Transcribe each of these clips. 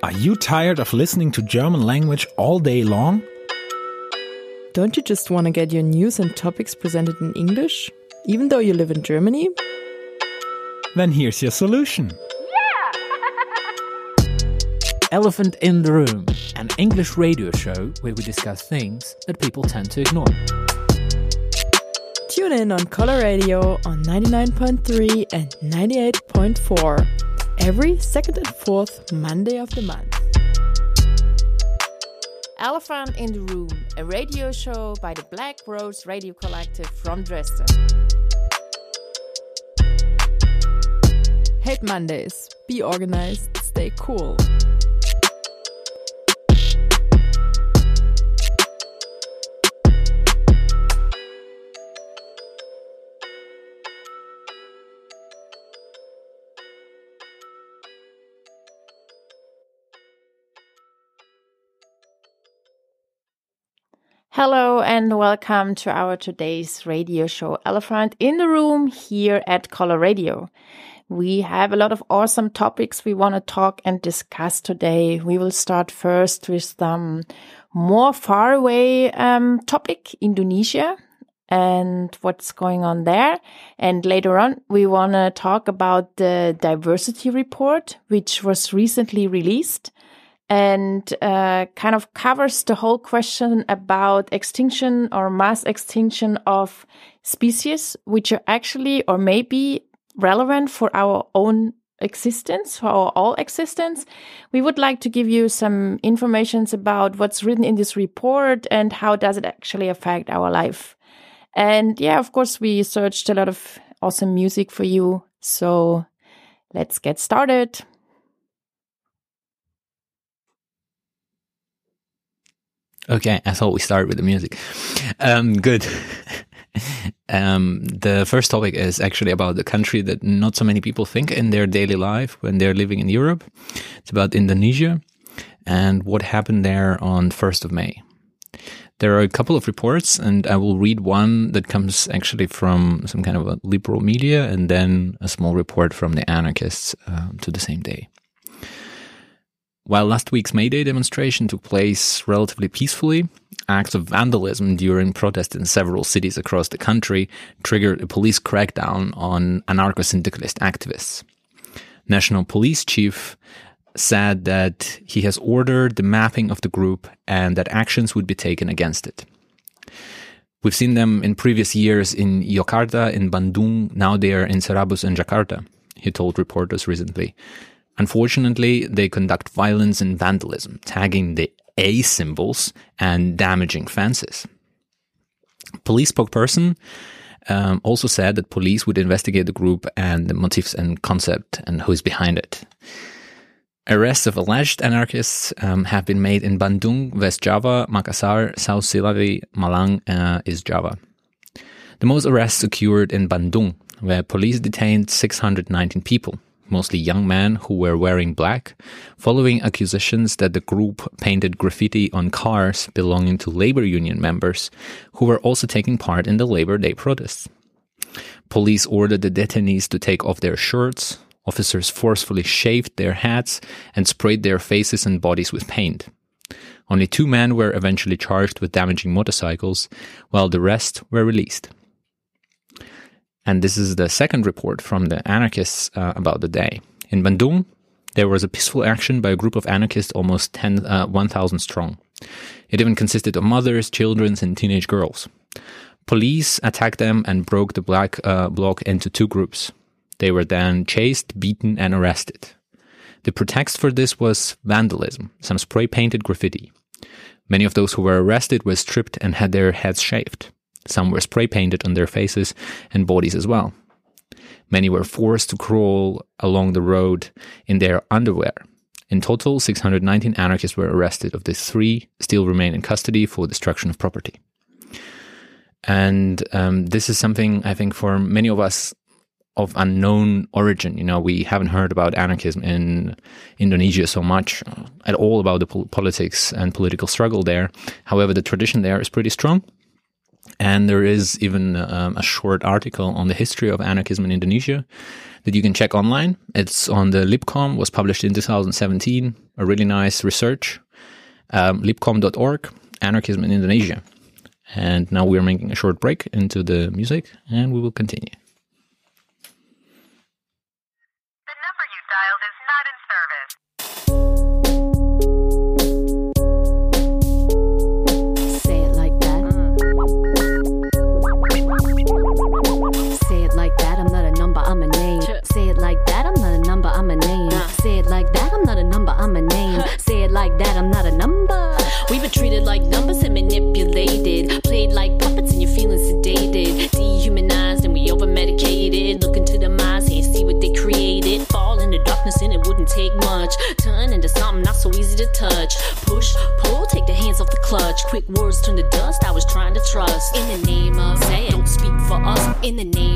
Are you tired of listening to German language all day long? Don't you just want to get your news and topics presented in English, even though you live in Germany? Then here's your solution. Yeah! Elephant in the Room, an English radio show where we discuss things that people tend to ignore. Tune in on Color Radio on 99.3 and 98.4 every second and fourth Monday of the month. Elephant in the Room, a radio show by the Black Rose Radio Collective from Dresden. Hate Mondays. Be organized, stay cool. Hello and welcome to our today's radio show Elephant in the Room here at Color Radio. We have a lot of awesome topics we want to talk and discuss today. We will start first with some more far away um, topic, Indonesia and what's going on there. And later on, we want to talk about the diversity report, which was recently released and uh, kind of covers the whole question about extinction or mass extinction of species, which are actually or maybe relevant for our own existence, for our all existence. We would like to give you some informations about what's written in this report and how does it actually affect our life. And yeah, of course, we searched a lot of awesome music for you. So let's get started. Okay, I thought we start with the music. Um, good. um, the first topic is actually about the country that not so many people think in their daily life when they're living in Europe. It's about Indonesia and what happened there on 1st of May. There are a couple of reports, and I will read one that comes actually from some kind of a liberal media, and then a small report from the anarchists uh, to the same day. While last week's May Day demonstration took place relatively peacefully, acts of vandalism during protests in several cities across the country triggered a police crackdown on anarcho syndicalist activists. National Police Chief said that he has ordered the mapping of the group and that actions would be taken against it. We've seen them in previous years in Yogyakarta, in Bandung, now they are in Surabaya and Jakarta, he told reporters recently. Unfortunately, they conduct violence and vandalism, tagging the A symbols and damaging fences. Police spokesperson um, also said that police would investigate the group and the motives and concept and who is behind it. Arrests of alleged anarchists um, have been made in Bandung, West Java, Makassar, South Sulawesi, Malang, uh, East Java. The most arrests occurred in Bandung, where police detained 619 people, mostly young men who were wearing black, following accusations that the group painted graffiti on cars belonging to labor union members who were also taking part in the Labor Day protests. Police ordered the detainees to take off their shirts. Officers forcefully shaved their hats and sprayed their faces and bodies with paint. Only two men were eventually charged with damaging motorcycles, while the rest were released. And this is the second report from the anarchists uh, about the day. In Bandung, there was a peaceful action by a group of anarchists almost 10, uh, 1,000 strong. It even consisted of mothers, children, and teenage girls. Police attacked them and broke the black uh, bloc into two groups. They were then chased, beaten, and arrested. The pretext for this was vandalism, some spray painted graffiti. Many of those who were arrested were stripped and had their heads shaved. Some were spray painted on their faces and bodies as well. Many were forced to crawl along the road in their underwear. In total, 619 anarchists were arrested. Of these, three still remain in custody for destruction of property. And um, this is something I think for many of us of unknown origin. You know, we haven't heard about anarchism in Indonesia so much at all about the politics and political struggle there. However, the tradition there is pretty strong. And there is even um, a short article on the history of anarchism in Indonesia. that you can check online. It's on the LibCom, was published in 2017. A really nice research. Um, libcom.org, Anarchism in Indonesia. And now we're making a short break into the music and we will continue. Number, I'm a name. Say it like that. I'm not a number, I'm a name. Uh. Say it like that. I'm not a number, I'm a name. Say it like that. I'm not a number. We've been treated like numbers and manipulated. Played like puppets and you're feeling sedated. Dehumanized and we over medicated. Look into the minds and see what they created. Fall into darkness and it wouldn't take much. Turn into something not so easy to touch. Push, pull, take the hands off the clutch. Quick words turn to dust. I was trying to trust. In the name of, say it. Don't speak for us. In the name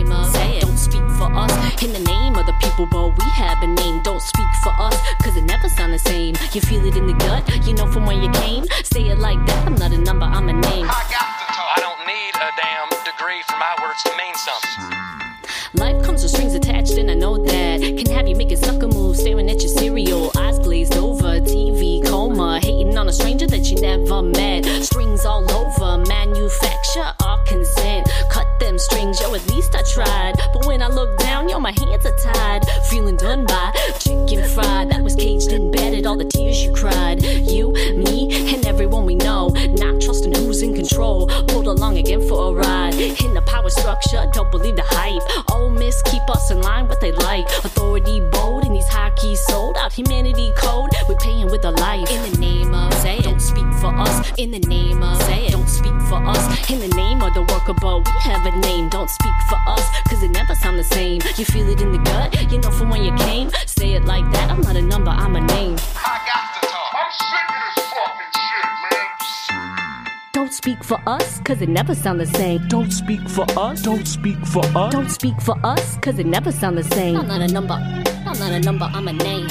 cause it never sound the same. Don't speak for us. Don't speak for us. Don't speak for us, cause it never sound the same. I'm not a number. I'm not a number, I'm a name.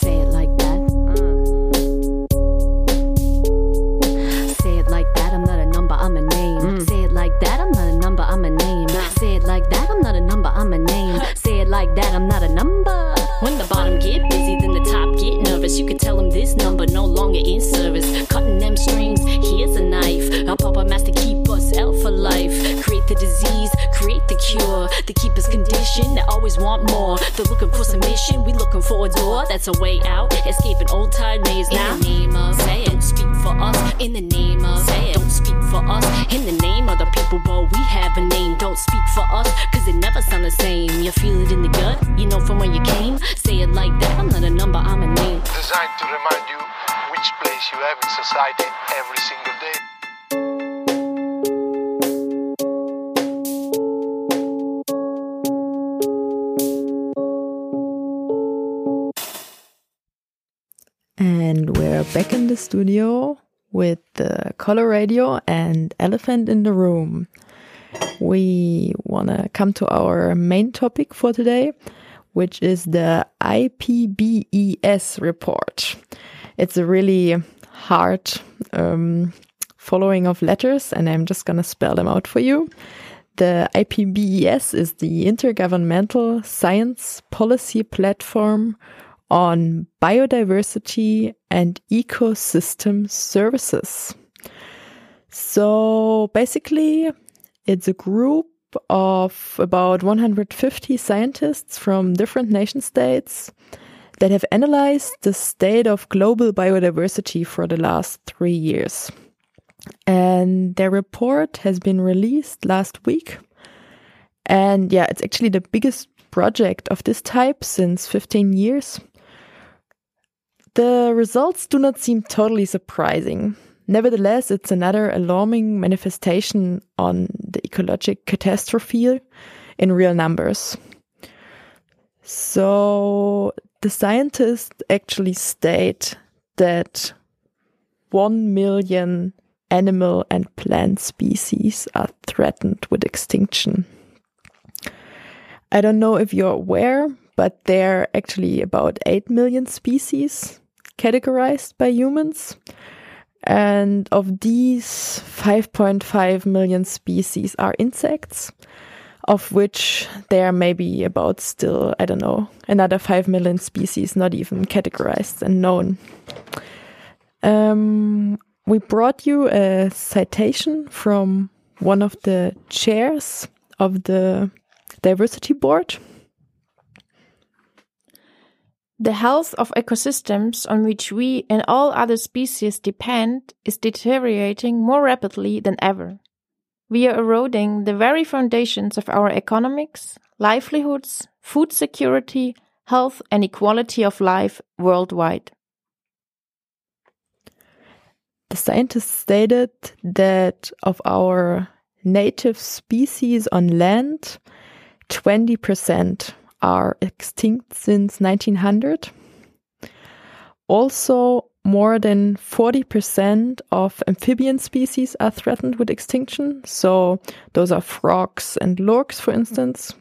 Say it like that. Uh-huh. Say it like that, I'm not a number, I'm a name. Mm. Say it like that, I'm not a number, I'm a name. Uh. Say it like that, I'm not a number, I'm a name. Uh. Say it like that, I'm not a number. When the bottom get busy, You can tell them this number no longer in service. Cutting them strings, here's a knife. A papa master keep us out for life. Create the disease, create the cure. The keepers condition, they always want more. They're looking for submission, we looking for a door. That's a way out, escaping old time maze now. In the name of, say it. Don't speak for us. In the name of, say it. Don't speak for us. In the name of the people, but we have a name. Don't speak for us, cause it never sound the same. You feel it in the gut, you know from where you came. Say it like that, I'm not a number, I'm a name. Designed to remind you which place you have in society every single day. And we're back in the studio with the color radio and elephant in the room. We want to come to our main topic for today, which is the IPBES report. It's a really hard um, following of letters, and I'm just going to spell them out for you. The IPBES is the Intergovernmental Science Policy Platform on Biodiversity and Ecosystem Services. So basically, it's a group of about 150 scientists from different nation states that have analyzed the state of global biodiversity for the last three years. And their report has been released last week. And yeah, it's actually the biggest project of this type since 15 years. The results do not seem totally surprising. Nevertheless, it's another alarming manifestation on the ecologic catastrophe in real numbers. So, the scientists actually state that 1 million animal and plant species are threatened with extinction. I don't know if you're aware, but there are actually about 8 million species categorized by humans. And of these, 5.5 million species are insects, of which there may be about still, I don't know, another 5 million species not even categorized and known. Um, we brought you a citation from one of the chairs of the diversity board. The health of ecosystems on which we and all other species depend is deteriorating more rapidly than ever. We are eroding the very foundations of our economics, livelihoods, food security, health, and equality of life worldwide. The scientists stated that of our native species on land, 20% are extinct since 1900. Also, more than 40% of amphibian species are threatened with extinction. So, those are frogs and lurks, for instance.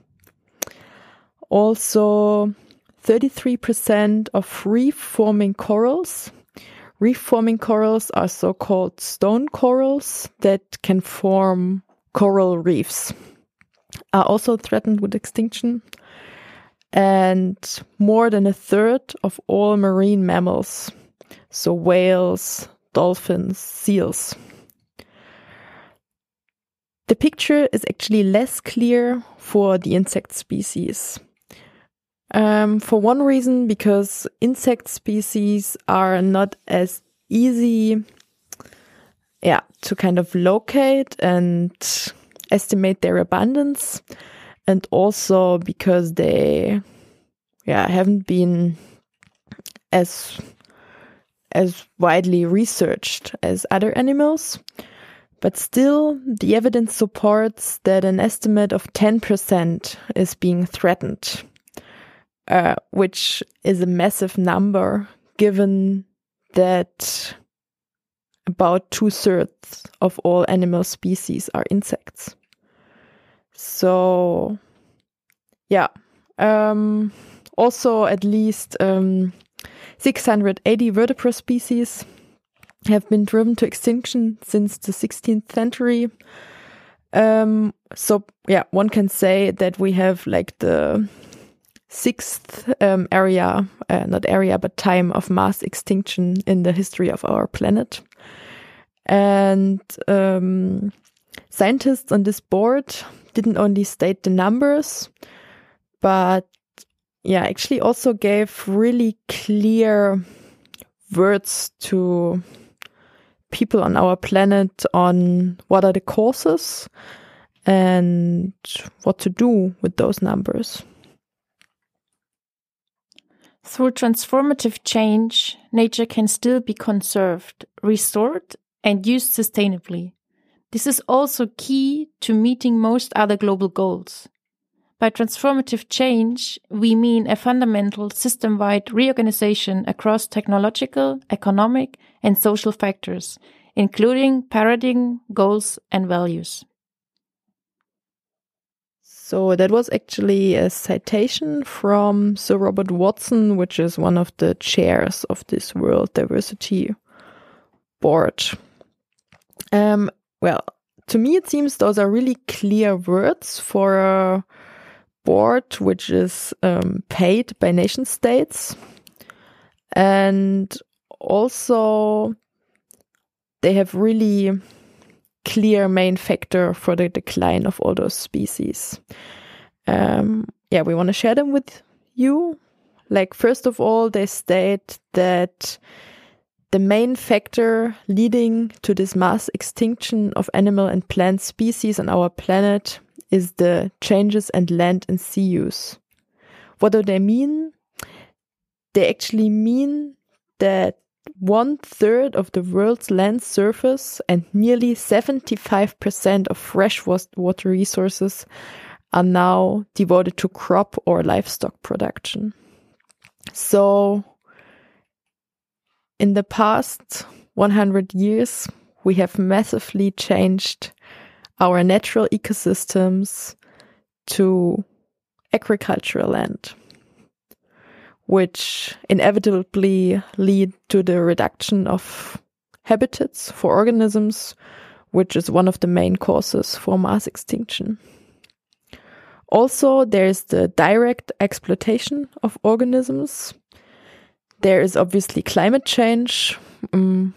Also, 33% of reef forming corals. Reef forming corals are so called stone corals that can form coral reefs, are also threatened with extinction and more than a third of all marine mammals, so whales, dolphins, seals. The picture is actually less clear for the insect species. Um, for one reason, because insect species are not as easy, yeah, to kind of locate and estimate their abundance and also because they yeah haven't been as as widely researched as other animals. But still the evidence supports that an estimate of 10% is being threatened uh, which is a massive number given that about two thirds of all animal species are insects so, yeah. Um, also, at least um, 680 vertebrate species have been driven to extinction since the 16th century. Um, so, yeah, one can say that we have like the sixth um, area, uh, not area, but time of mass extinction in the history of our planet. And um, scientists on this board didn't only state the numbers, but yeah, actually also gave really clear words to people on our planet on what are the causes and what to do with those numbers. Through transformative change, nature can still be conserved, restored, and used sustainably. This is also key to meeting most other global goals. By transformative change, we mean a fundamental system wide reorganization across technological, economic, and social factors, including paradigm, goals, and values. So that was actually a citation from Sir Robert Watson, which is one of the chairs of this World Diversity Board. Um, well, to me, it seems those are really clear words for a board which is um, paid by nation states. And also, they have really clear main factor for the decline of all those species. Um, yeah, we want to share them with you. Like, first of all, they state that the main factor leading to this mass extinction of animal and plant species on our planet is the changes in land and sea use. What do they mean? They actually mean that one third of the world's land surface and nearly 75% of freshwater water resources are now devoted to crop or livestock production. So in the past 100 years, we have massively changed our natural ecosystems to agricultural land, which inevitably lead to the reduction of habitats for organisms, which is one of the main causes for mass extinction. Also, there's the direct exploitation of organisms. There is obviously climate change. Um,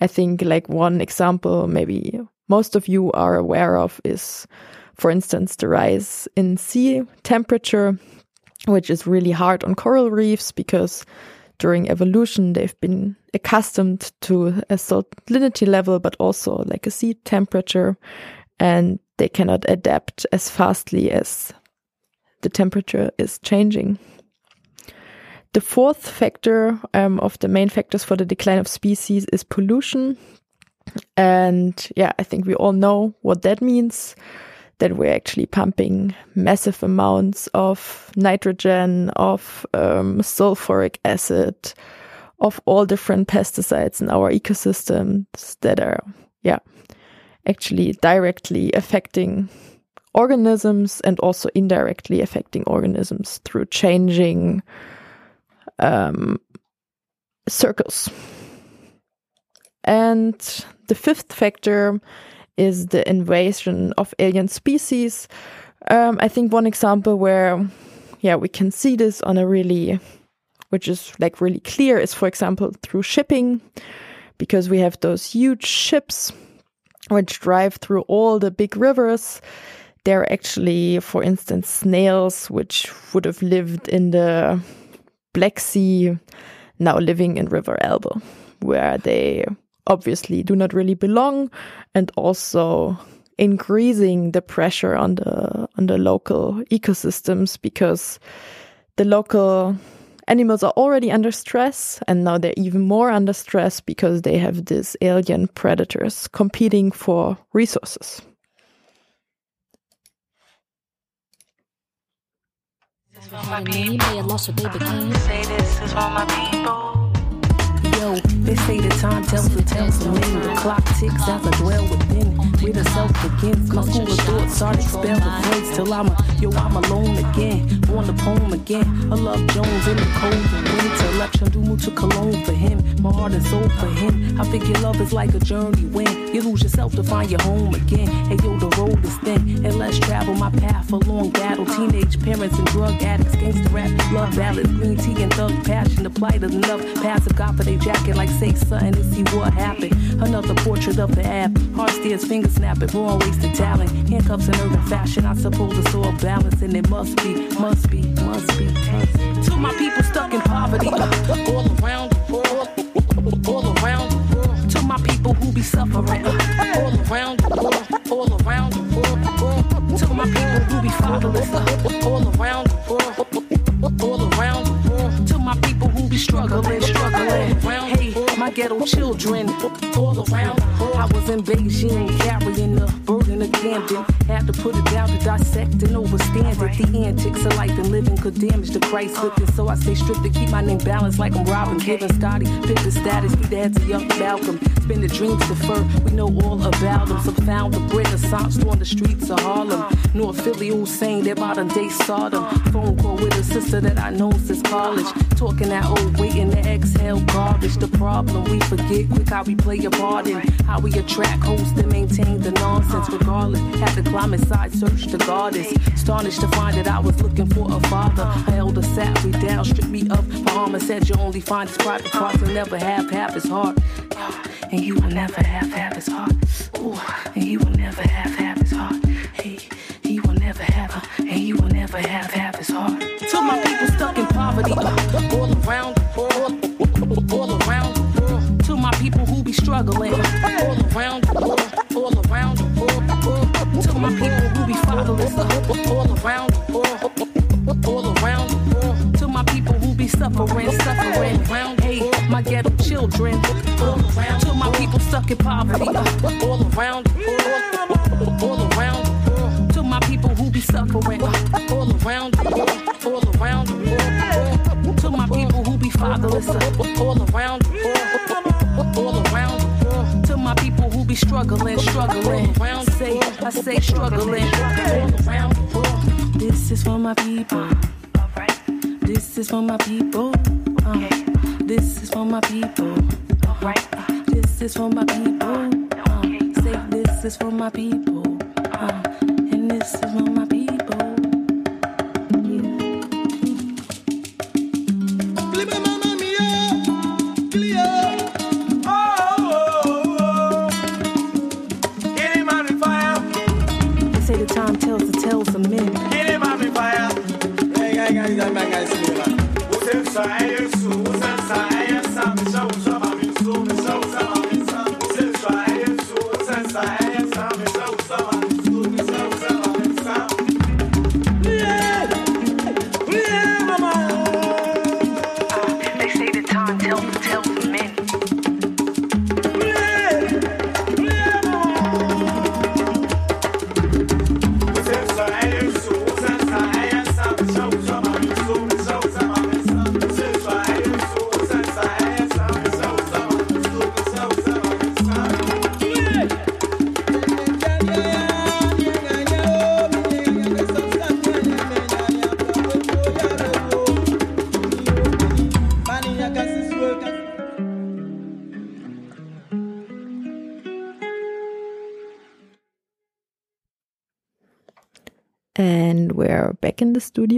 I think, like, one example, maybe most of you are aware of, is, for instance, the rise in sea temperature, which is really hard on coral reefs because during evolution they've been accustomed to a salinity level, but also like a sea temperature and they cannot adapt as fastly as the temperature is changing. The fourth factor um, of the main factors for the decline of species is pollution. And yeah, I think we all know what that means that we're actually pumping massive amounts of nitrogen, of um, sulfuric acid, of all different pesticides in our ecosystems that are, yeah, actually directly affecting organisms and also indirectly affecting organisms through changing um, circles. And the fifth factor is the invasion of alien species. Um, I think one example where, yeah, we can see this on a really, which is like really clear, is for example through shipping, because we have those huge ships which drive through all the big rivers. There are actually, for instance, snails, which would have lived in the Black Sea, now living in River Elbe, where they obviously do not really belong, and also increasing the pressure on the on the local ecosystems because the local animals are already under stress and now they're even more under stress because they have these alien predators competing for resources. Say this is for my people. Yo, they say the time tells the tales of men. The clock ticks as I dwell within. Where the self begins. My school of thoughts are expel the voice till I'm a, yo, I'm alone again. Born the poem again. I love Jones in the cold and winter. Election do to cologne for him. My heart and soul for him. I figure love is like a journey when you lose yourself to find your home again. Hey yo, the road is thin. And let's travel my path for long battle. Teenage parents and drug addicts, gangster rap, love ballads, green tea and thug passion. The plight of enough passive God for they like say something to see what happened. Another portrait of the app. Hard stares, finger snapping, born wasted talent. Handcuffs in urban fashion. I suppose it's all balance, and it must be, must be, must be. Must be. To my people stuck in poverty, uh, all around the world, all around the world. To my people who be suffering, uh, all around the world, all around the world. To my people who be fatherless, uh, all around the world, all around the world. My people who be struggling, struggling. Hey, my ghetto children, all around. I was in Beijing carrying the burden of Camden. Had to put it down to dissect and overstand it. The antics of life and living could damage the Christ within. So I stay strict to keep my name balanced like I'm Robin. Giving Scotty, pick the status, be dads to young Malcolm. Spin the dreams defer, we know all about them. Some found the renaissance on the streets of Harlem. North Philly, saying they're modern day Sodom. Phone call with a sister that I know since college. Talking that old waiting to exhale garbage. The problem we forget quick how we play a part in how we attract hosts and maintain the nonsense regardless. Had to climb inside, search the goddess. Astonished to find that I was looking for a father. held A sat me down, stripped me up. Bahama said you only find his private parts and never have half his heart. And you will never have half his heart. Ooh, and you will never have half his heart. Hey, he will never have and you will never have half his heart. To my people stuck in poverty, uh, all around struggling, all around the world, all around the world. To my people who be fatherless, all around the world, all around the world. To my people who be suffering, suffering around. Hey, my ghetto children, all around. To my people stuck in poverty, all around the world, all around the world. To my people who be suffering, all around the world, all around the world. To my people who be fatherless, all around the world, my people who be struggling, struggling. Say, I say struggling. This is for my people. This is for my people. Uh, this is for my people. This this is for my people. Uh, say this is for my people. Uh, and this is for my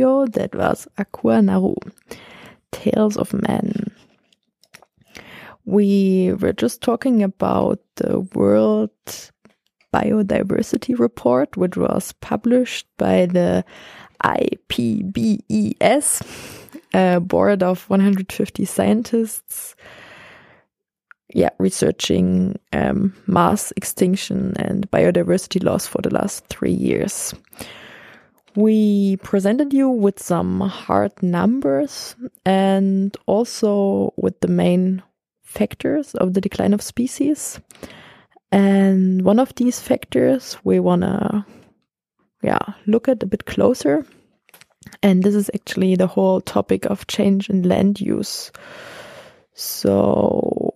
That was Akua Naru, Tales of Men. We were just talking about the World Biodiversity Report, which was published by the IPBES, a board of 150 scientists yeah, researching um, mass extinction and biodiversity loss for the last three years. We presented you with some hard numbers and also with the main factors of the decline of species. And one of these factors we want to yeah, look at a bit closer. And this is actually the whole topic of change in land use. So,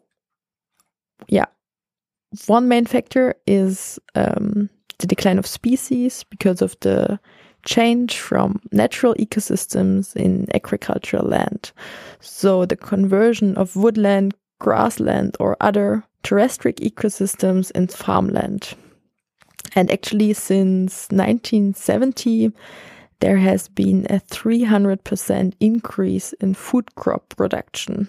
yeah, one main factor is um, the decline of species because of the change from natural ecosystems in agricultural land. So the conversion of woodland, grassland, or other terrestrial ecosystems in farmland. And actually, since 1970, there has been a 300% increase in food crop production,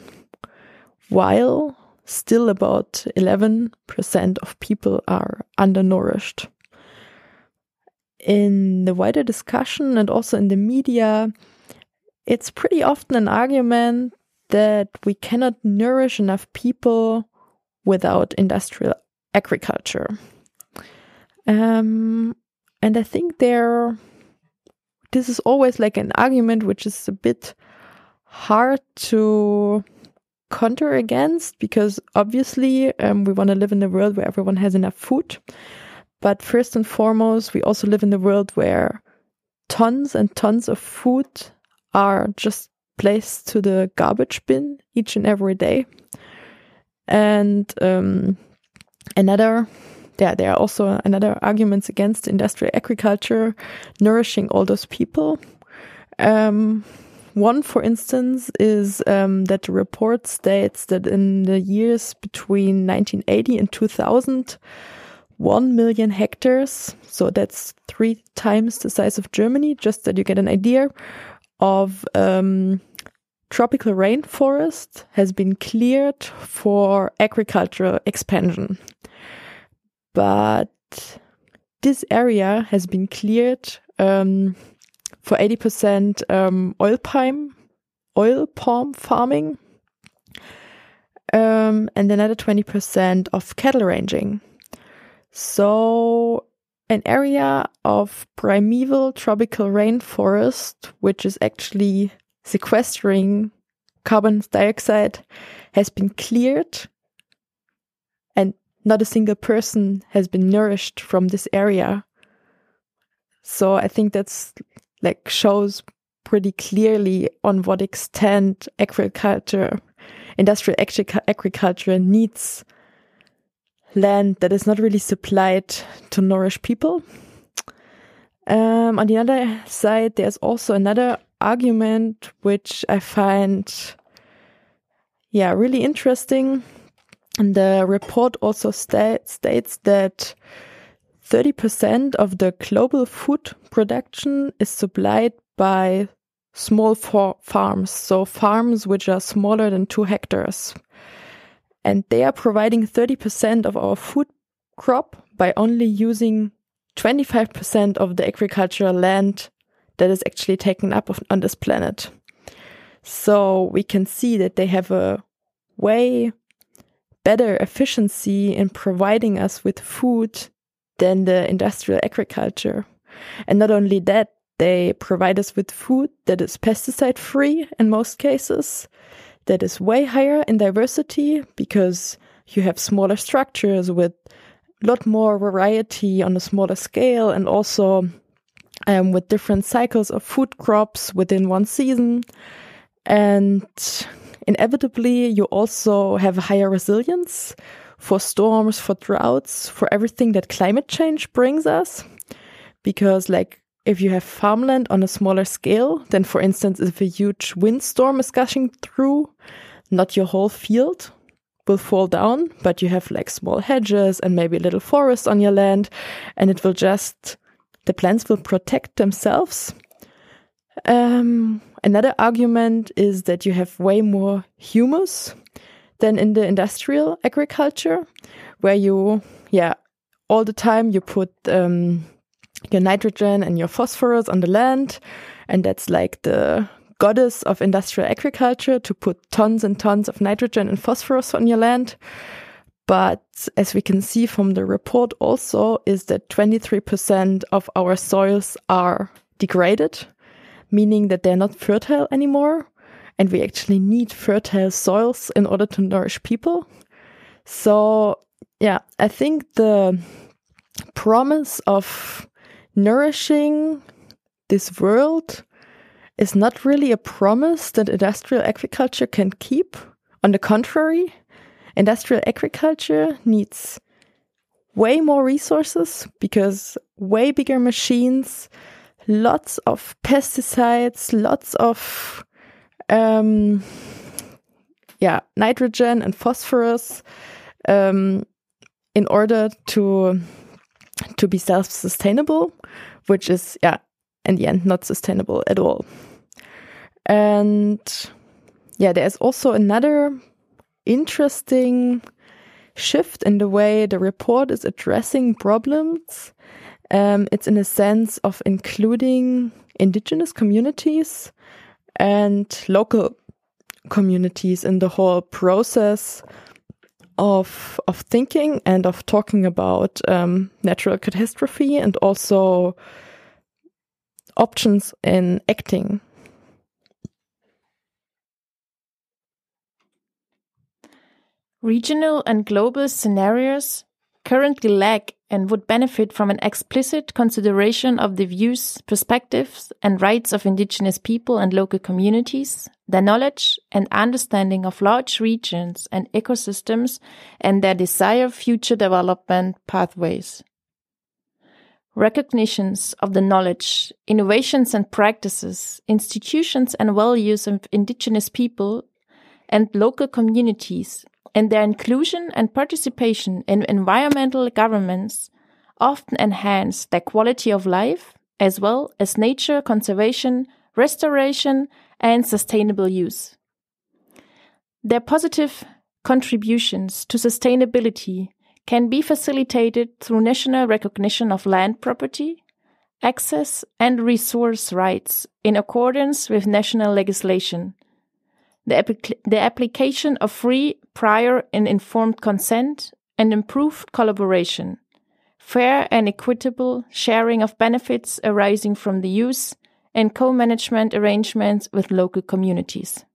while still about 11% of people are undernourished in the wider discussion and also in the media, it's pretty often an argument that we cannot nourish enough people without industrial agriculture. Um, and I think there, this is always like an argument which is a bit hard to counter against because obviously um, we want to live in a world where everyone has enough food. But first and foremost, we also live in a world where tons and tons of food are just placed to the garbage bin each and every day. And um, another, yeah, there are also another arguments against industrial agriculture nourishing all those people. Um, one, for instance, is um, that the report states that in the years between 1980 and 2000, 1 million hectares, so that's three times the size of Germany, just that you get an idea of um, tropical rainforest has been cleared for agricultural expansion. But this area has been cleared um, for 80% um, oil palm, oil palm farming, um, and another 20% of cattle ranching. So, an area of primeval tropical rainforest, which is actually sequestering carbon dioxide, has been cleared, and not a single person has been nourished from this area. So, I think that's like shows pretty clearly on what extent agriculture, industrial agriculture needs land that is not really supplied to nourish people. Um, on the other side, there's also another argument which I find, yeah, really interesting. And the report also sta states that 30% of the global food production is supplied by small farms, so farms which are smaller than two hectares. And they are providing 30% of our food crop by only using 25% of the agricultural land that is actually taken up on this planet. So we can see that they have a way better efficiency in providing us with food than the industrial agriculture. And not only that, they provide us with food that is pesticide free in most cases, that is way higher in diversity because you have smaller structures with a lot more variety on a smaller scale and also um, with different cycles of food crops within one season. And inevitably, you also have higher resilience for storms, for droughts, for everything that climate change brings us. Because, like, if you have farmland on a smaller scale, then, for instance, if a huge windstorm is gushing through, not your whole field will fall down, but you have like small hedges and maybe a little forest on your land, and it will just, the plants will protect themselves. Um, Another argument is that you have way more humus than in the industrial agriculture, where you, yeah, all the time you put um, your nitrogen and your phosphorus on the land, and that's like the goddess of industrial agriculture to put tons and tons of nitrogen and phosphorus on your land. But as we can see from the report also is that 23% of our soils are degraded meaning that they're not fertile anymore. And we actually need fertile soils in order to nourish people. So, yeah, I think the promise of nourishing this world is not really a promise that industrial agriculture can keep. On the contrary, industrial agriculture needs way more resources because way bigger machines, lots of pesticides, lots of um, yeah, nitrogen and phosphorus um, in order to to be self-sustainable, which is yeah, in the end not sustainable at all. And yeah, there's also another interesting shift in the way the report is addressing problems um, it's in a sense of including indigenous communities and local communities in the whole process of of thinking and of talking about um, natural catastrophe and also options in acting. Regional and global scenarios currently lack and would benefit from an explicit consideration of the views, perspectives, and rights of indigenous people and local communities, their knowledge and understanding of large regions and ecosystems, and their desired future development pathways. Recognitions of the knowledge, innovations and practices, institutions and values of indigenous people and local communities and their inclusion and participation in environmental governments often enhance their quality of life as well as nature conservation, restoration, and sustainable use. Their positive contributions to sustainability can be facilitated through national recognition of land property, access, and resource rights in accordance with national legislation the, the application of free, prior, and informed consent, and improved collaboration, fair and equitable sharing of benefits arising from the use, and co management arrangements with local communities.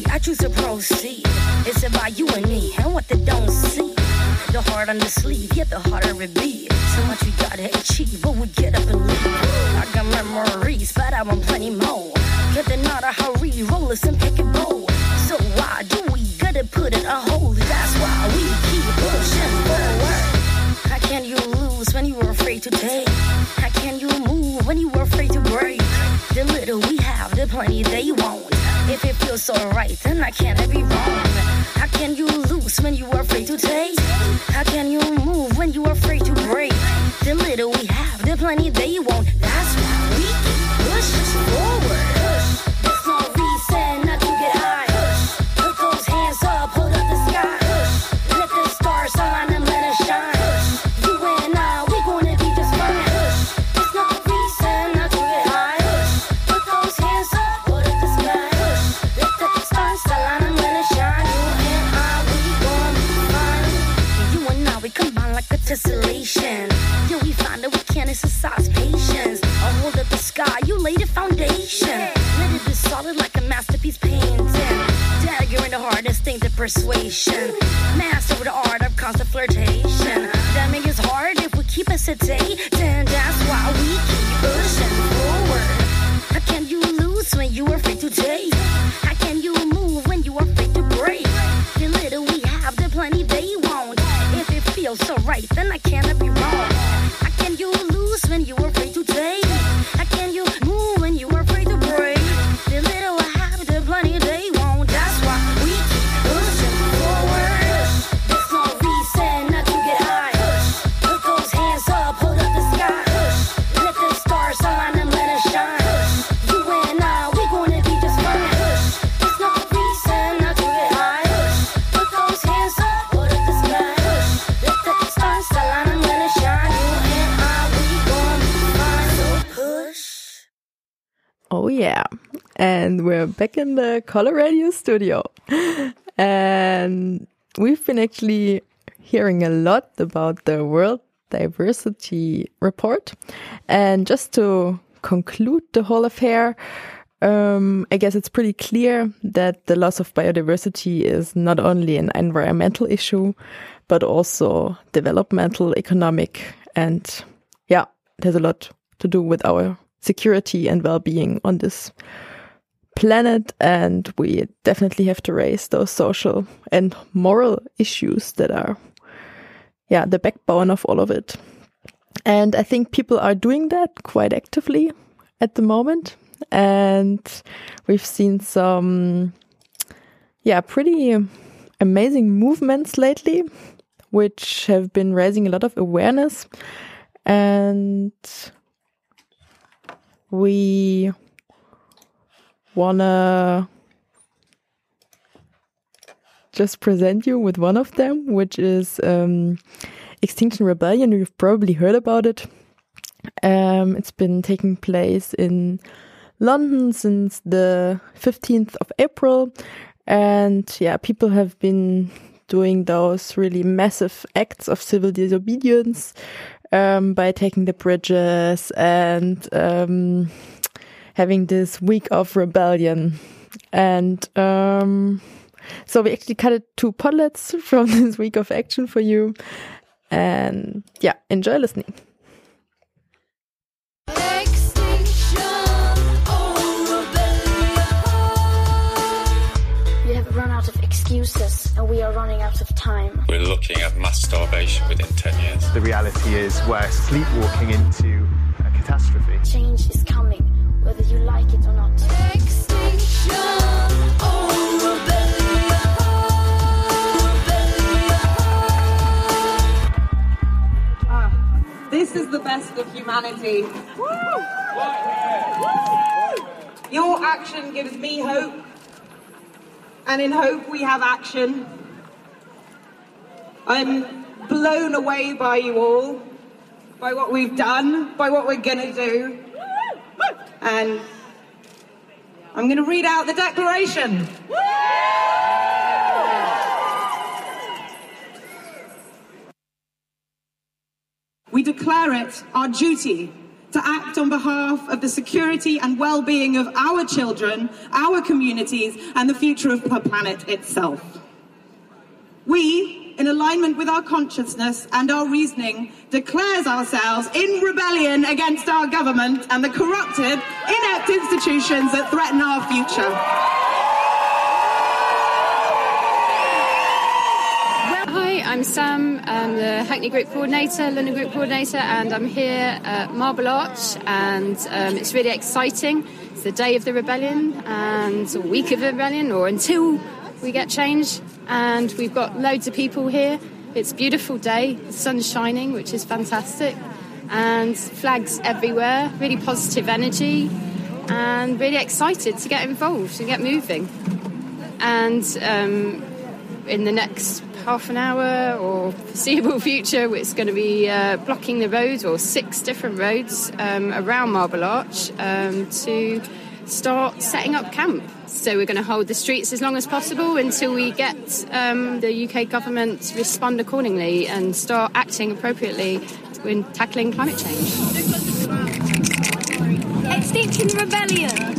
Choose to proceed. It's about you and me and what they don't see. The heart on the sleeve, yet the harder it beat. So much we gotta achieve, but we get up and leave. I got memories, but I want plenty more. Get the not a hurry, roll us and pick and roll. So why do we gotta put it on hold? That's why we keep pushing forward. How can you lose when you were afraid to take? How can you move when you were afraid to break? The little we have, the plenty they so right, then I can't be wrong. How can you lose when you were afraid to take? How can you persuasion. Master the art of constant flirtation. Make us hard if we keep hesitating. That's Oh, yeah. And we're back in the Coloradio studio. And we've been actually hearing a lot about the World Diversity Report. And just to conclude the whole affair, um, I guess it's pretty clear that the loss of biodiversity is not only an environmental issue, but also developmental, economic, and yeah, there's a lot to do with our security and well-being on this planet and we definitely have to raise those social and moral issues that are yeah the backbone of all of it. And i think people are doing that quite actively at the moment and we've seen some yeah pretty amazing movements lately which have been raising a lot of awareness. And we wanna just present you with one of them, which is um, Extinction Rebellion. You've probably heard about it. Um, it's been taking place in London since the 15th of April. And yeah, people have been doing those really massive acts of civil disobedience um, by taking the bridges and um, having this week of rebellion. And um, so we actually cut it two podlets from this week of action for you. And yeah, enjoy listening. Have run out of excuses and we are running out of time. We're looking at mass starvation within 10 years. The reality is we're sleepwalking into a catastrophe. Change is coming, whether you like it or not. Extinction or rebellion. Ah, this is the best of humanity. Your action gives me hope, and in hope we have action. I'm blown away by you all, by what we've done, by what we're gonna do. And I'm gonna read out the declaration. We declare it our duty to act on behalf of the security and well being of our children, our communities, and the future of the planet itself. We, in alignment with our consciousness and our reasoning, declares ourselves in rebellion against our government and the corrupted, inept institutions that threaten our future. Hi, I'm Sam. I'm the Hackney Group Coordinator, London Group Coordinator, and I'm here at Marble Arch, and um, it's really exciting. It's the day of the rebellion and a week of the rebellion, or until we get change. And we've got loads of people here. It's a beautiful day. The sun's shining, which is fantastic, and flags everywhere. Really positive energy, and really excited to get involved and get moving. And um, in the next half an hour or foreseeable future, it's going to be uh, blocking the roads or six different roads um, around Marble Arch um, to start setting up camp. So we're going to hold the streets as long as possible until we get um, the UK government to respond accordingly and start acting appropriately in tackling climate change. Extinction Rebellion.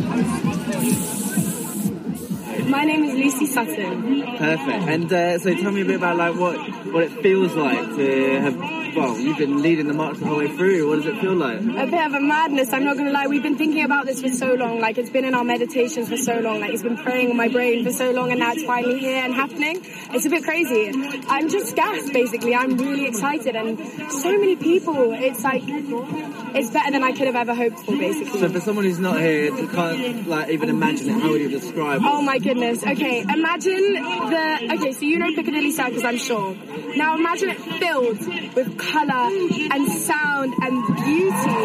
My name is Lucy Sutton. Perfect. And uh, so tell me a bit about like what what it feels like to have. Well, you've been leading the march the whole way through. What does it feel like? A bit of a madness, I'm not going to lie. We've been thinking about this for so long. Like, it's been in our meditations for so long. Like, it's been praying in my brain for so long, and now it's finally here and happening. It's a bit crazy. I'm just gassed, basically. I'm really excited, and so many people. It's like, it's better than I could have ever hoped for, basically. So for someone who's not here, to can't like even imagine it, how would you describe it? Oh my goodness. Okay, imagine the. Okay, so you know Piccadilly Circus, I'm sure. Now imagine it filled with colour and sound and beauty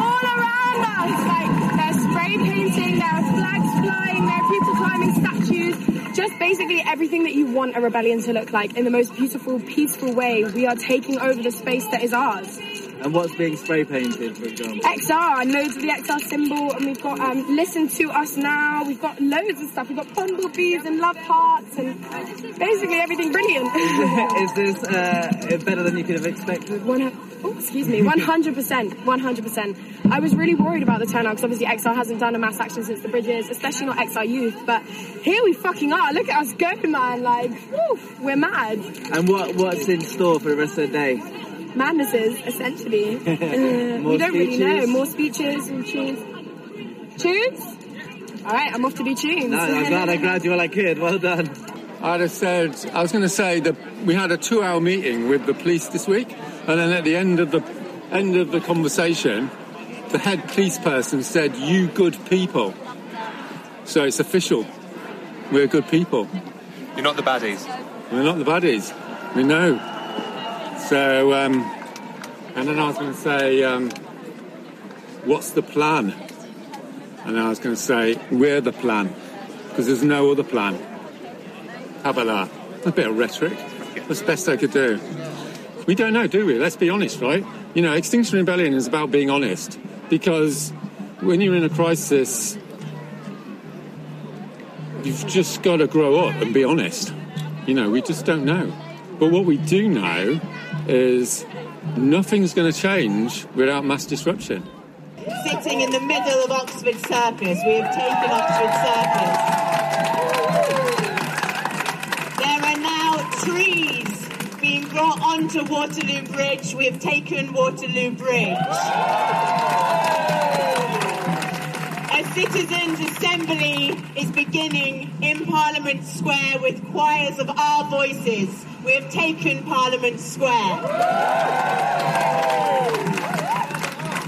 all around us. Like there's spray painting, there are flags flying, there are people climbing statues. Just basically everything that you want a rebellion to look like in the most beautiful, peaceful way. We are taking over the space that is ours. And what's being spray painted, for example? XR and loads of the XR symbol, and we've got um, Listen to Us Now. We've got loads of stuff. We've got bumblebees and love hearts and basically everything brilliant. Is this uh, better than you could have expected? One, oh, excuse me, 100%, 100%. I was really worried about the turnout because obviously XR hasn't done a mass action since the bridges, especially not XR Youth. But here we fucking are. Look at us go, man. Like, whew, we're mad. And what what's in store for the rest of the day? Madnesses, essentially. Uh, we don't really know. More speeches and tunes. Tunes? All right, I'm off to do tunes. No, I'm glad I grabbed you while I could. Well done. I'd have said, I was going to say that we had a two-hour meeting with the police this week, and then at the end of the end of the conversation, the head police person said, "You good people." So it's official. We're good people. You're not the baddies. We're not the baddies. We know. So, um, and then I was going to say, um, "What's the plan?" And I was going to say, "We're the plan," because there's no other plan. How about that? A bit of rhetoric. That's the best I could do. We don't know, do we? Let's be honest, right? You know, Extinction Rebellion is about being honest because when you're in a crisis, you've just got to grow up and be honest. You know, we just don't know. But what we do know is nothing's going to change without mass disruption. Sitting in the middle of Oxford Circus, we have taken Oxford Circus. There are now trees being brought onto Waterloo Bridge. We have taken Waterloo Bridge. A citizens' assembly is beginning in Parliament Square with choirs of our voices. We have taken Parliament Square.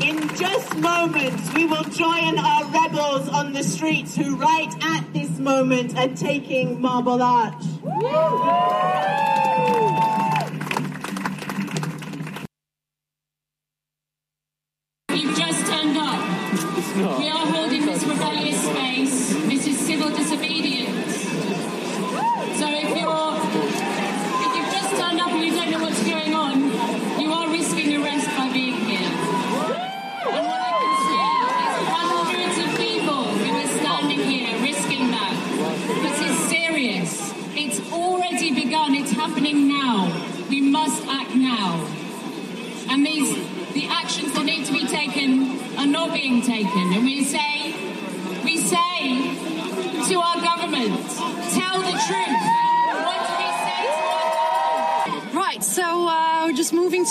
In just moments, we will join our rebels on the streets who, right at this moment, are taking Marble Arch. You've just turned up. We are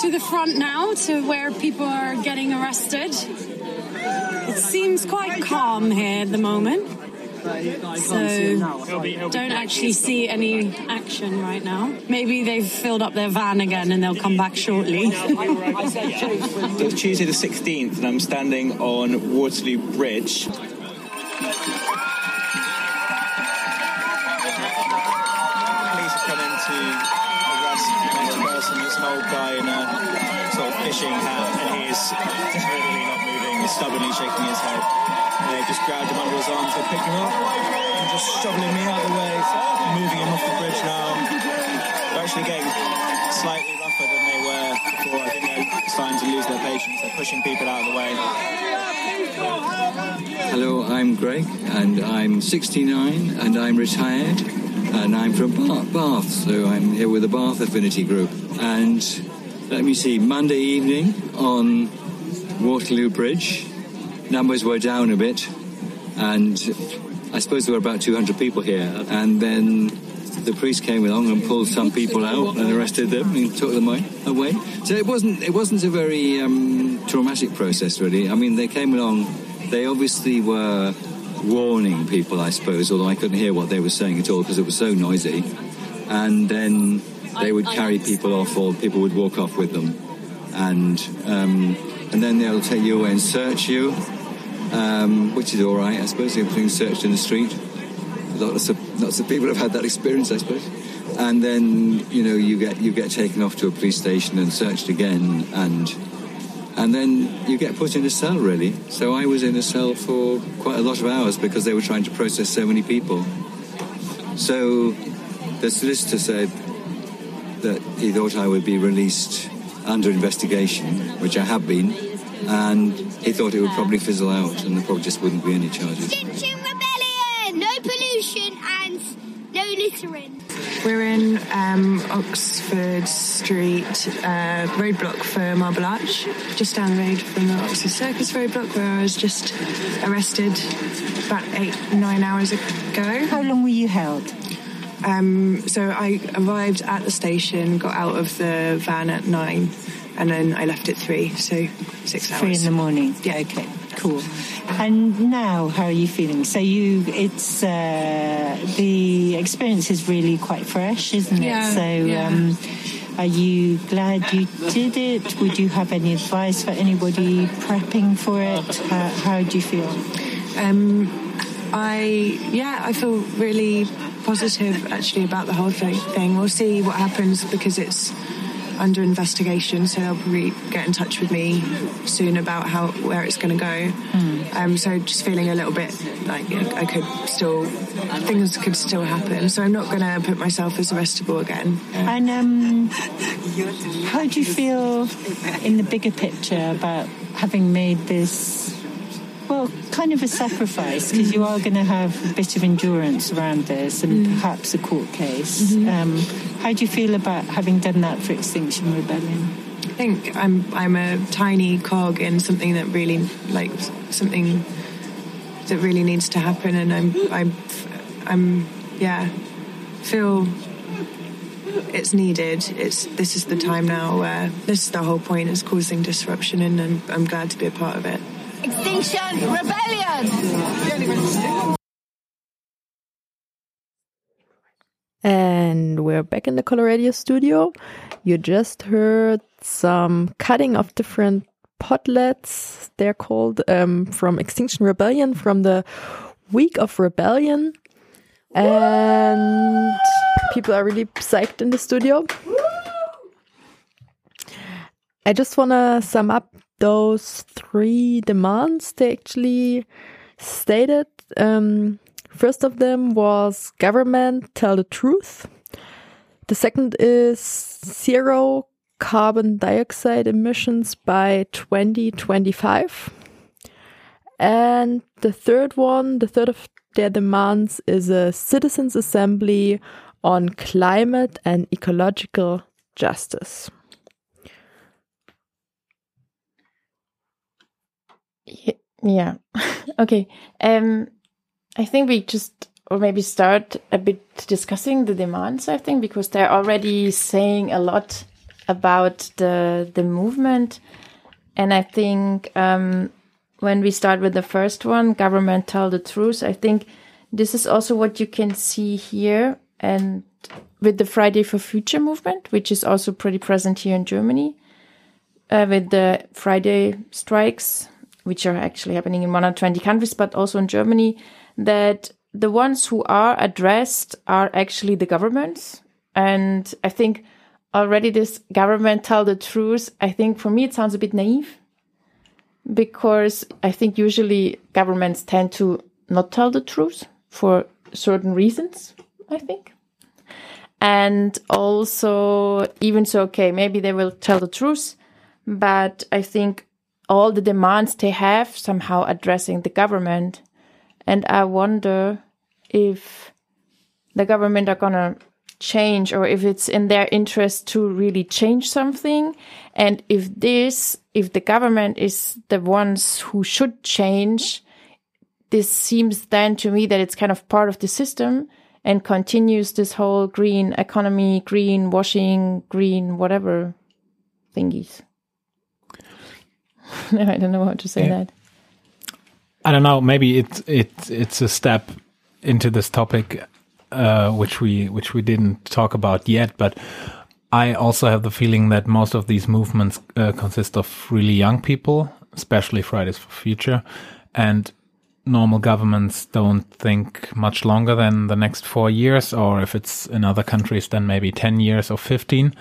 to the front now to where people are getting arrested. It seems quite calm here at the moment. So don't actually see any action right now. Maybe they've filled up their van again and they'll come back shortly. It's Tuesday the 16th, and I'm standing on Waterloo Bridge. Fishing hat, and he is definitely not moving, he's stubbornly shaking his head. And they've just grabbed him under his arms, they pick him up, and just shoveling me out of the way, moving him off the bridge now. They're actually getting slightly rougher than they were before. I think they're starting to lose their patience. They're pushing people out of the way. Hello, I'm Greg, and I'm 69, and I'm retired, and I'm from Bath, so I'm here with the Bath Affinity Group. And let me see, Monday evening on Waterloo Bridge, numbers were down a bit, and I suppose there were about 200 people here. And then the police came along and pulled some people out and arrested them and took them away- away. So it wasn't it wasn't a very um, traumatic process, really. I mean, they came along. They obviously were warning people, I suppose, although I couldn't hear what they were saying at all because it was so noisy. And then they would carry people off, or people would walk off with them, and um, and then they'll take you away and search you, um, which is all right, I suppose. They're being searched in the street. Lots of lots of people have had that experience, I suppose. And then you know you get you get taken off to a police station and searched again, and and then you get put in a cell really. So I was in a cell for quite a lot of hours because they were trying to process so many people. So the solicitor said that he thought I would be released under investigation, which I have been, and he thought it would probably fizzle out and there probably just wouldn't be any charges. Extinction Rebellion! No pollution and no littering. We're in um, Oxford Street uh, roadblock for Marble Arch, just down the road from the Oxford Circus roadblock where I was just arrested about eight, nine hours ago. How long were you held? Um, so I arrived at the station, got out of the van at nine, and then I left at three, so six hours. Three in the morning. Yeah. Okay. Cool. And now, how are you feeling? So you, it's uh, the experience is really quite fresh, isn't it? Yeah, So, yeah. um, are you glad you did it? Would you have any advice for anybody prepping for it? How, how do you feel? Um, I yeah, I feel really positive actually about the whole thing. thing. We'll see what happens because it's under investigation, so they'll probably get in touch with me soon about how where it's going to go. Um, so just feeling a little bit like I could still things could still happen. So I'm not going to put myself as arrestable again. And um, how do you feel in the bigger picture about having made this, well, kind of a sacrifice? Because you are going to have a bit of endurance around this and perhaps a court case. Um, how do you feel about having done that for Extinction Rebellion? I think I'm I'm a tiny cog in something that really like something that really needs to happen, and I'm I'm I'm yeah feel it's needed. It's this is the time now where this is the whole point is causing disruption, and I'm, I'm glad to be a part of it. Extinction Rebellion! And we're back in the Coloradio studio. You just heard some cutting of different podlets. They're called um, from Extinction Rebellion from the Week of Rebellion. And people are really psyched in the studio. I just want to sum up those three demands they actually stated. Um, first of them was government tell the truth. The second is zero carbon dioxide emissions by 2025. And the third one, the third of their demands is a citizens assembly on climate and ecological justice. Yeah. okay. Um, I think we just, or maybe start a bit discussing the demands, I think, because they're already saying a lot about the the movement, and I think um, when we start with the first one, government tell the truth. I think this is also what you can see here, and with the Friday for Future movement, which is also pretty present here in Germany, uh, with the Friday strikes, which are actually happening in 120 countries, but also in Germany, that the ones who are addressed are actually the governments. And I think already this government tell the truth. I think for me, it sounds a bit naive because I think usually governments tend to not tell the truth for certain reasons, I think. And also, even so, okay, maybe they will tell the truth, but I think all the demands they have somehow addressing the government. And I wonder if the government are gonna change or if it's in their interest to really change something. And if this, if the government is the ones who should change, this seems then to me that it's kind of part of the system and continues this whole green economy, green washing, green whatever thingies. I don't know how to say Yeah. that. I don't know. Maybe it's it's it's a step into this topic, uh, which we which we didn't talk about yet. But I also have the feeling that most of these movements uh, consist of really young people, especially Fridays for Future, and normal governments don't think much longer than the next four years, or if it's in other countries, then maybe ten years or fifteen,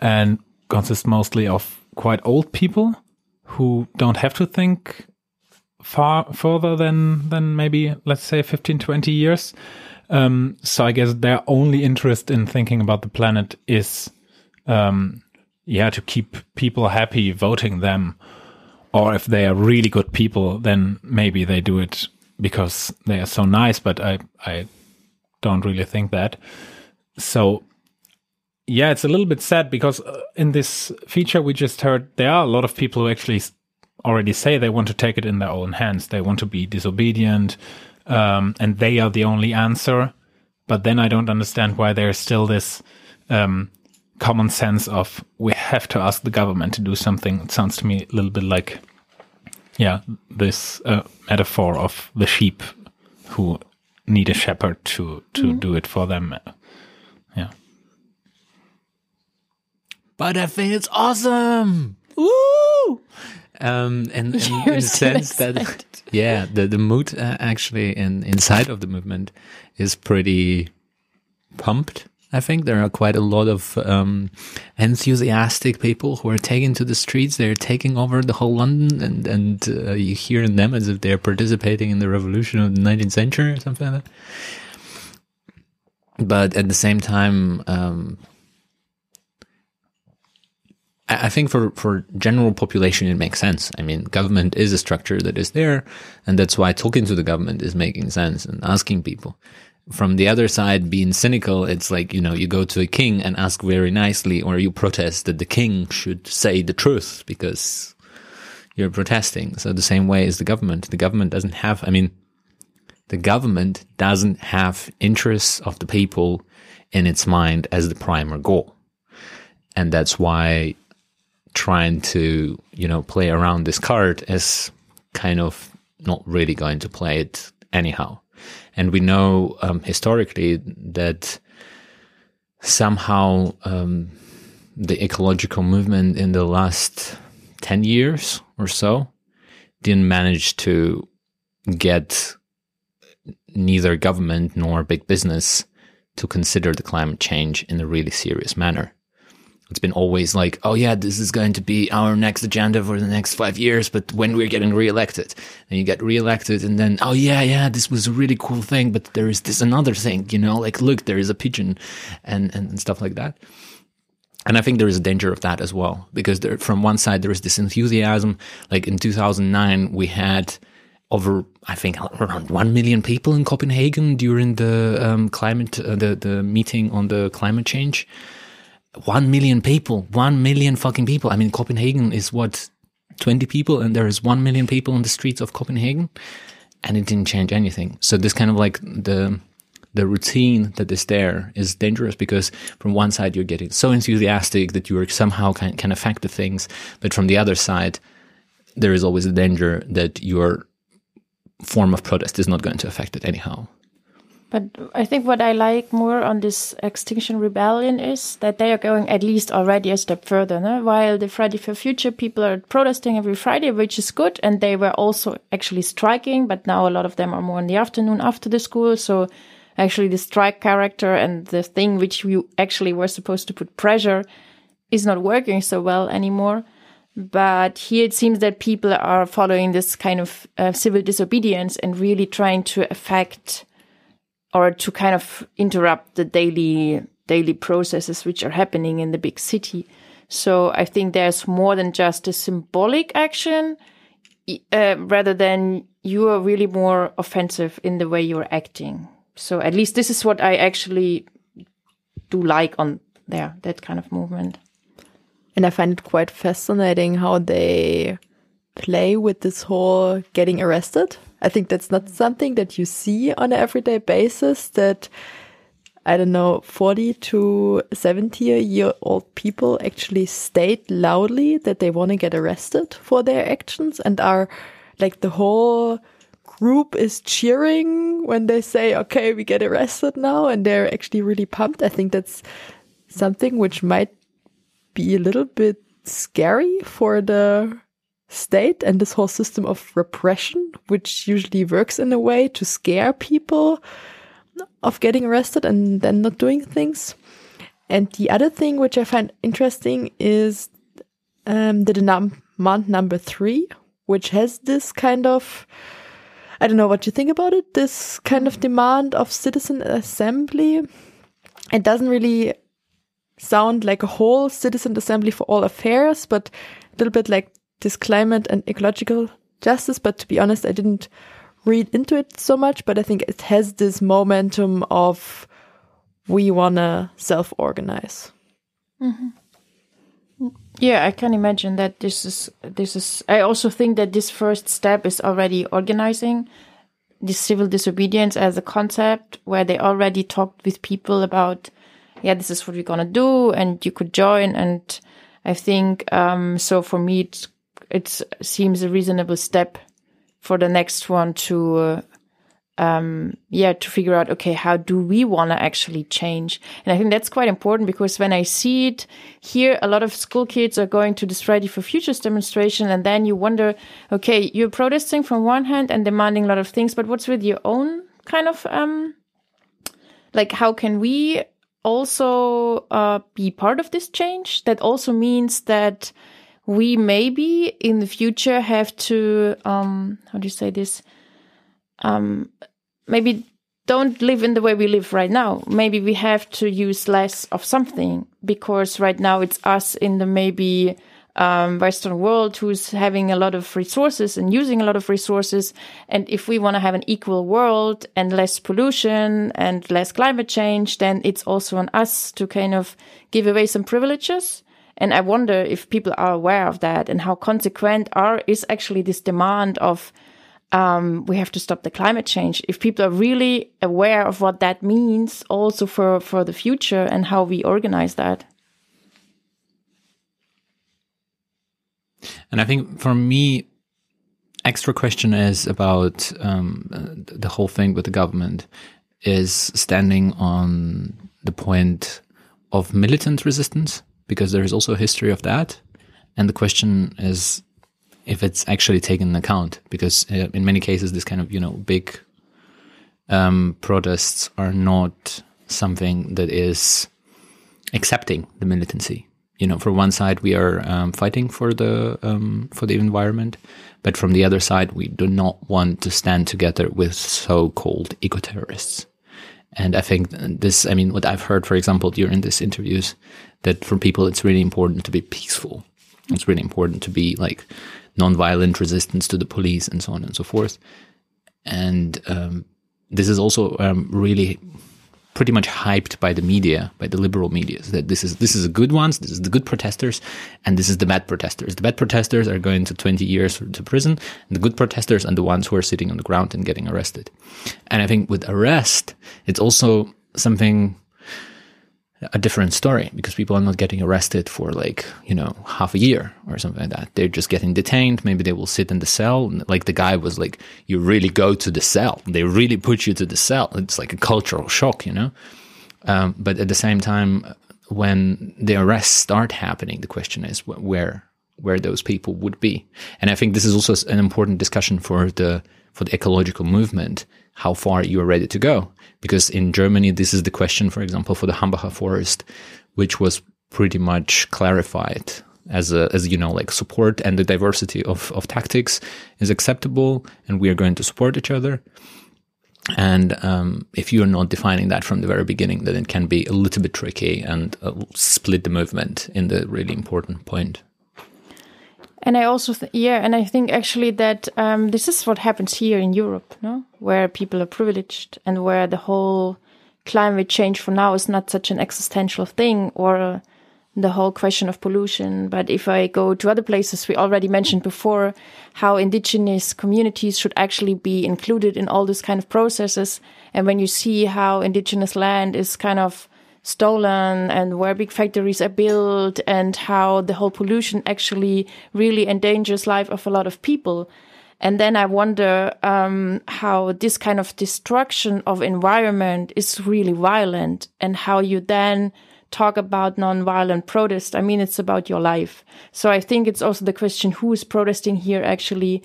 and consist mostly of quite old people who don't have to think far further than than maybe let's say 15 20 years. Um so i guess their only interest in thinking about the planet is um yeah to keep people happy voting them. Or if they are really good people then maybe they do it because they are so nice but i i don't really think that. So yeah it's a little bit sad because uh, in this feature we just heard there are a lot of people who actually already say they want to take it in their own hands. They want to be disobedient um, and they are the only answer. But then i don't understand why there's still this um, common sense of we have to ask the government to do something. It sounds to me a little bit like yeah this uh, metaphor of the sheep who need a shepherd to to Mhm. do it for them but I think it's awesome. Woo! Um, and, and in the sense that, yeah, the, the mood uh, actually in, inside of the movement is pretty pumped. I think there are quite a lot of um, enthusiastic people who are taking to the streets. They're taking over the whole London, and and uh, you hear in them as if they're participating in the revolution of the 19th century or something like that. But at the same time, um, I think for, for general population, it makes sense. I mean, government is a structure that is there. And that's why talking to the government is making sense and asking people. From the other side, being cynical, it's like, you know, you go to a king and ask very nicely, or you protest that the king should say the truth because you're protesting. So the same way as the government, the government doesn't have, I mean, the government doesn't have interests of the people in its mind as the primary goal. And that's why trying to, you know, play around this card is kind of not really going to play it anyhow. And we know um, historically that somehow um, the ecological movement in the last 10 years or so didn't manage to get neither government nor big business to consider the climate change in a really serious manner. It's been always like, oh yeah, this is going to be our next agenda for the next five years, but when we're getting reelected, and you get reelected, and then, oh yeah, yeah, this was a really cool thing, but there is this another thing, you know, like look, there is a pigeon, and and, and stuff like that. And I think there is a danger of that as well, because there, from one side there is this enthusiasm. Like in 2009, we had over, I think, around one million people in Copenhagen during the um, climate, uh, the the meeting on the climate change. One million people, one million fucking people. I mean, Copenhagen is what 20 people, and there is one million people on the streets of Copenhagen, and it didn't change anything. So this kind of like the the routine that is there is dangerous because from one side you're getting so enthusiastic that you somehow can, can affect the things, but from the other side, there is always a danger that your form of protest is not going to affect it anyhow. But I think what I like more on this Extinction Rebellion is that they are going at least already a step further. No? While the Friday for Future people are protesting every Friday, which is good, and they were also actually striking, but now a lot of them are more in the afternoon after the school. So actually the strike character and the thing which you actually were supposed to put pressure is not working so well anymore. But here it seems that people are following this kind of uh, civil disobedience and really trying to affect or to kind of interrupt the daily daily processes which are happening in the big city. So I think there's more than just a symbolic action, uh, rather than you are really more offensive in the way you're acting. So at least this is what I actually do like on there, that kind of movement. And I find it quite fascinating how they play with this whole getting arrested I think that's not something that you see on an everyday basis that I don't know, 40 to 70 year old people actually state loudly that they want to get arrested for their actions and are like the whole group is cheering when they say, okay, we get arrested now. And they're actually really pumped. I think that's something which might be a little bit scary for the state and this whole system of repression, which usually works in a way to scare people of getting arrested and then not doing things. And the other thing which I find interesting is um, the demand number three, which has this kind of I don't know what you think about it. This kind of demand of citizen assembly. It doesn't really sound like a whole citizen assembly for all affairs, but a little bit like this climate and ecological justice. But to be honest, I didn't read into it so much, but I think it has this momentum of we want to self organize. Mm-hmm. Yeah, I can imagine that this is this is. I also think that this first step is already organizing this civil disobedience as a concept, where they already talked with people about, yeah, this is what we're gonna do, and you could join. And I think um, so. For me, it's it seems a reasonable step for the next one to uh, um, yeah to figure out okay how do we want to actually change? And i think that's quite important because when i see it here a lot of school kids are going to this friday for futures demonstration and then you wonder okay you're protesting from one hand and demanding a lot of things but what's with your own kind of um like how can we also uh, be part of this change? That also means that we maybe in the future have to um how do you say this? Um maybe don't live in the way we live right now. Maybe we have to use less of something because right now it's us in the maybe um, Western world who's having a lot of resources and using a lot of resources. And if we want to have an equal world and less pollution and less climate change, then it's also on us to kind of give away some privileges and I wonder if people are aware of that and how consequent are is actually this demand of um, we have to stop the climate change. If people are really aware of what that means, also for for the future and how we organize that. And I think for me, extra question is about um, the whole thing with the government is standing on the point of militant resistance because there is also a history of that. And the question is if it's actually taken into account, because uh, in many cases, this kind of, you know, big um, protests are not something that is accepting the militancy. You know, for one side, we are um, fighting for the um, for the environment, but from the other side, we do not want to stand together with so-called eco-terrorists. And I think this, I mean, what I've heard, for example, during these interviews, that for people it's really important to be peaceful. It's really important to be like non-violent resistance to the police and so on and so forth. And um, this is also um, really pretty much hyped by the media, by the liberal media, so that this is this is the good ones, this is the good protesters, and this is the bad protesters. The bad protesters are going to 20 years to prison, and the good protesters are the ones who are sitting on the ground and getting arrested. And I think with arrest, it's also something a different story because people are not getting arrested for like you know half a year or something like that. They're just getting detained. Maybe they will sit in the cell. Like the guy was like you really go to the cell. They really put you to the cell. It's like a cultural shock you know? Um, but at the same time when the arrests start happening the question is where where those people would be. And i think this is also an important discussion for the for the ecological movement how far you are ready to go. Because in Germany, this is the question, for example, for the Hambacher forest, which was pretty much clarified as a, as you know, like support and the diversity of, of tactics is acceptable and we are going to support each other. And um, if you're not defining that from the very beginning, then it can be a little bit tricky and uh, split the movement in the really important point. And I also, th- yeah, and I think actually that um, this is what happens here in Europe, no? Where people are privileged and where the whole climate change for now is not such an existential thing or uh, the whole question of pollution. But if I go to other places, we already mentioned before how indigenous communities should actually be included in all these kind of processes. And when you see how indigenous land is kind of stolen and where big factories are built and how the whole pollution actually really endangers life of a lot of people. And then I wonder um, how this kind of destruction of environment is really violent and how you then talk about non-violent protest. I mean, it's about your life. So I think it's also the question who is protesting here actually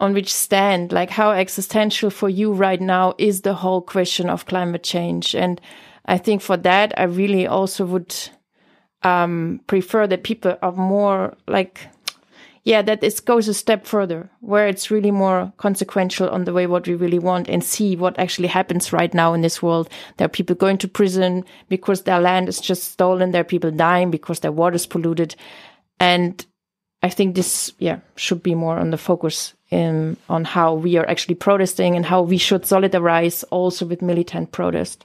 on which stand, like how existential for you right now is the whole question of climate change. And I think for that, I really also would um, prefer that people are more like, yeah, that it goes a step further, where it's really more consequential on the way what we really want and see what actually happens right now in this world. There are people going to prison because their land is just stolen. There are people dying because their water is polluted. And I think this, yeah, should be more on the focus in, on how we are actually protesting and how we should solidarize also with militant protest.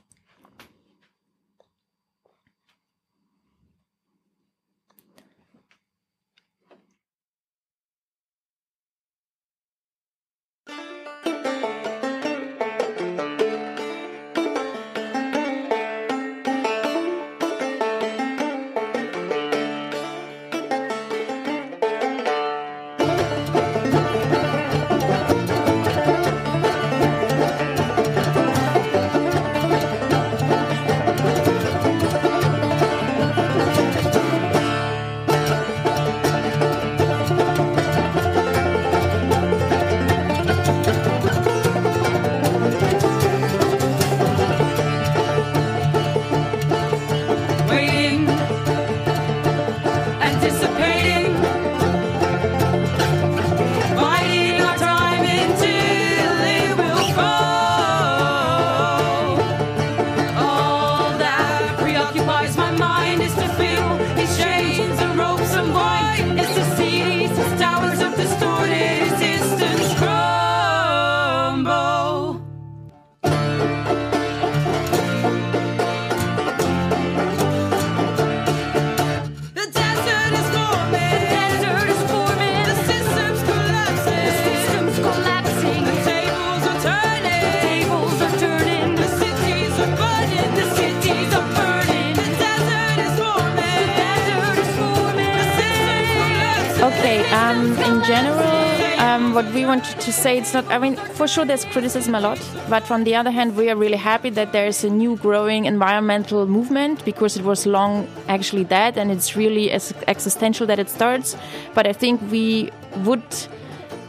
What we want to say it's not i mean for sure there's criticism a lot but on the other hand we are really happy that there's a new growing environmental movement because it was long actually dead and it's really existential that it starts. But i think we would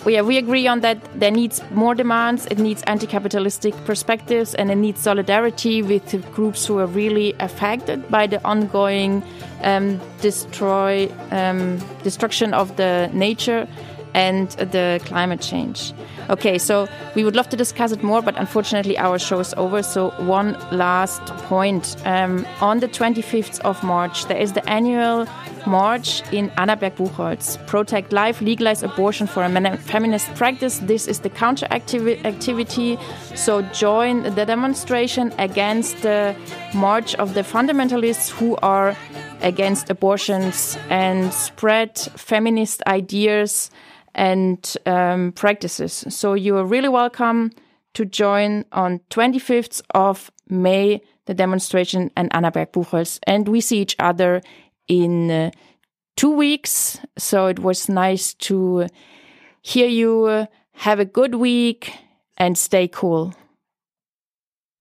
we, we agree on that there needs more demands it needs anti-capitalistic perspectives and it needs solidarity with groups who are really affected by the ongoing um, destroy um, destruction of the nature and the climate change. Okay, so we would love to discuss it more, but unfortunately our show is over. So one last point. Um, on the 25th of March, there is the annual march in Annaberg Buchholz. Protect life, legalize abortion for a feminist practice. This is the counter activi activity. So join the demonstration against the march of the fundamentalists who are against abortions and spread feminist ideas and um, practices. So you are really welcome to join on 25th of May the demonstration in Annaberg Buchholz, and we see each other in uh, two weeks. So it was nice to hear you. Have a good week and stay cool.